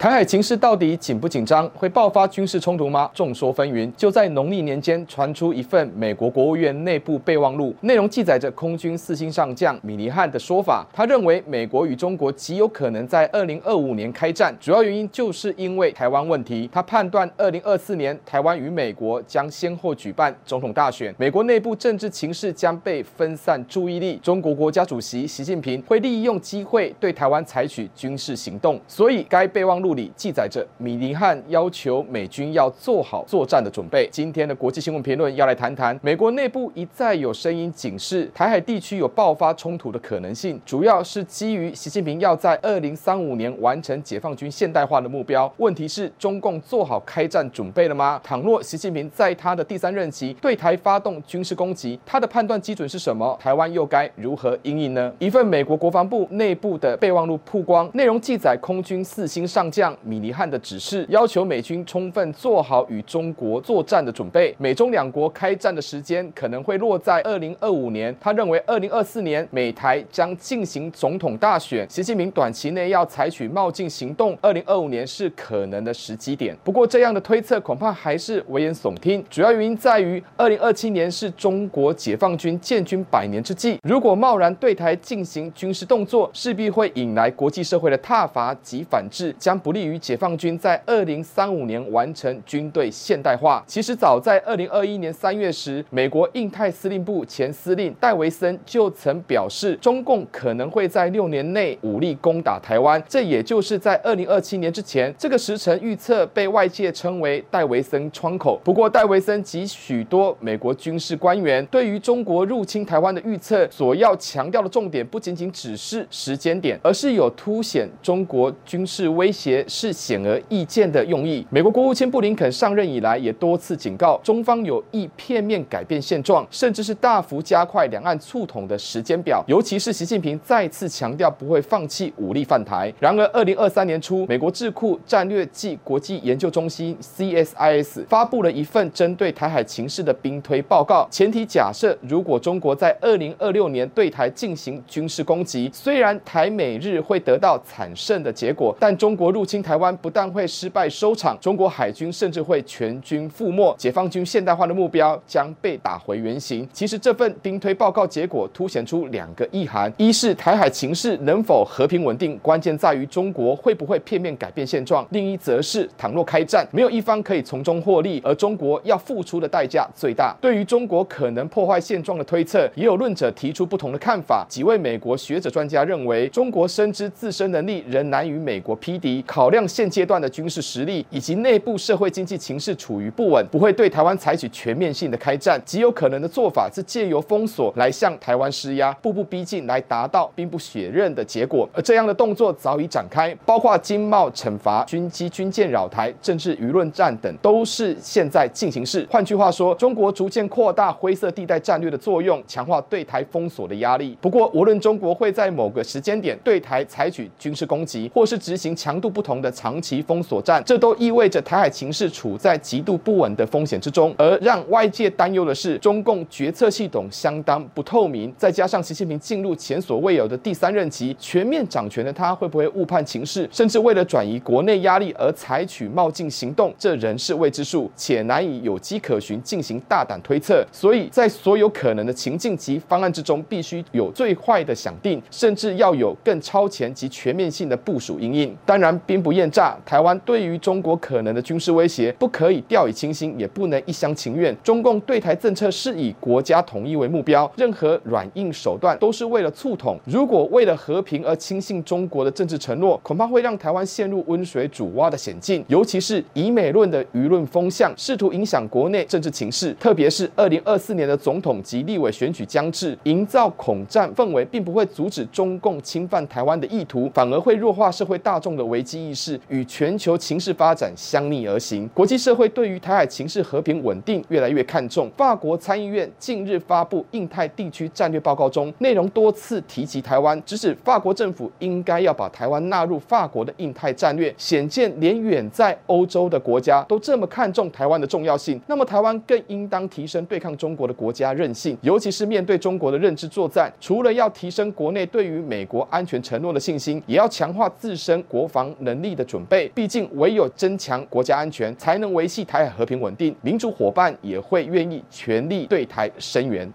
台海情势到底紧不紧张？会爆发军事冲突吗？众说纷纭。就在农历年间，传出一份美国国务院内部备忘录，内容记载着空军四星上将米尼汉的说法。他认为，美国与中国极有可能在二零二五年开战，主要原因就是因为台湾问题。他判断，二零二四年台湾与美国将先后举办总统大选，美国内部政治情势将被分散注意力，中国国家主席习近平会利用机会对台湾采取军事行动。所以，该备忘录。里记载着米林汉要求美军要做好作战的准备。今天的国际新闻评论要来谈谈，美国内部一再有声音警示台海地区有爆发冲突的可能性，主要是基于习近平要在二零三五年完成解放军现代化的目标。问题是中共做好开战准备了吗？倘若习近平在他的第三任期对台发动军事攻击，他的判断基准是什么？台湾又该如何应应呢？一份美国国防部内部的备忘录曝光，内容记载空军四星上将。向米尼汉的指示，要求美军充分做好与中国作战的准备。美中两国开战的时间可能会落在二零二五年。他认为，二零二四年美台将进行总统大选，习近平短期内要采取冒进行动，二零二五年是可能的时机点。不过，这样的推测恐怕还是危言耸听。主要原因在于，二零二七年是中国解放军建军百年之际，如果贸然对台进行军事动作，势必会引来国际社会的挞伐及反制，将不。不利于解放军在二零三五年完成军队现代化。其实早在二零二一年三月时，美国印太司令部前司令戴维森就曾表示，中共可能会在六年内武力攻打台湾。这也就是在二零二七年之前。这个时程预测被外界称为戴维森窗口。不过，戴维森及许多美国军事官员对于中国入侵台湾的预测，所要强调的重点不仅仅只是时间点，而是有凸显中国军事威胁。是显而易见的用意。美国国务卿布林肯上任以来，也多次警告中方有意片面改变现状，甚至是大幅加快两岸促统的时间表。尤其是习近平再次强调不会放弃武力犯台。然而，二零二三年初，美国智库战略暨国际研究中心 （CSIS） 发布了一份针对台海情势的兵推报告。前提假设，如果中国在二零二六年对台进行军事攻击，虽然台美日会得到惨胜的结果，但中国入入侵台湾不但会失败收场，中国海军甚至会全军覆没，解放军现代化的目标将被打回原形。其实这份兵推报告结果凸显出两个意涵：一是台海情势能否和平稳定，关键在于中国会不会片面改变现状；另一则是倘若开战，没有一方可以从中获利，而中国要付出的代价最大。对于中国可能破坏现状的推测，也有论者提出不同的看法。几位美国学者专家认为，中国深知自身能力仍难与美国匹敌。考量现阶段的军事实力以及内部社会经济情势处于不稳，不会对台湾采取全面性的开战。极有可能的做法是借由封锁来向台湾施压，步步逼近，来达到兵不血刃的结果。而这样的动作早已展开，包括经贸惩罚、军机军舰扰台、政治舆论战等，都是现在进行式。换句话说，中国逐渐扩大灰色地带战略的作用，强化对台封锁的压力。不过，无论中国会在某个时间点对台采取军事攻击，或是执行强度不不同。的长期封锁战，这都意味着台海情势处在极度不稳的风险之中。而让外界担忧的是，中共决策系统相当不透明，再加上习近平进入前所未有的第三任期，全面掌权的他会不会误判情势，甚至为了转移国内压力而采取冒进行动，这仍是未知数，且难以有迹可循进行大胆推测。所以在所有可能的情境及方案之中，必须有最坏的想定，甚至要有更超前及全面性的部署因应。当然，兵不厌诈，台湾对于中国可能的军事威胁，不可以掉以轻心，也不能一厢情愿。中共对台政策是以国家统一为目标，任何软硬手段都是为了促统。如果为了和平而轻信中国的政治承诺，恐怕会让台湾陷入温水煮蛙的险境。尤其是以美论的舆论风向，试图影响国内政治情势，特别是二零二四年的总统及立委选举将至，营造恐战氛围，并不会阻止中共侵犯台湾的意图，反而会弱化社会大众的危机意识与全球情势发展相逆而行。国际社会对于台海情势和平稳定越来越看重。法国参议院近日发布印太地区战略报告中，内容多次提及台湾，指使法国政府应该要把台湾纳入法国的印太战略。显见，连远在欧洲的国家都这么看重台湾的重要性，那么台湾更应当提升对抗中国的国家韧性，尤其是面对中国的认知作战，除了要提升国内对于美国安全承诺的信心，也要强化自身国防能力的准备。毕竟，唯有增强国家安全，才能维系台海和平稳定。民主伙伴也会愿意全力对台声援。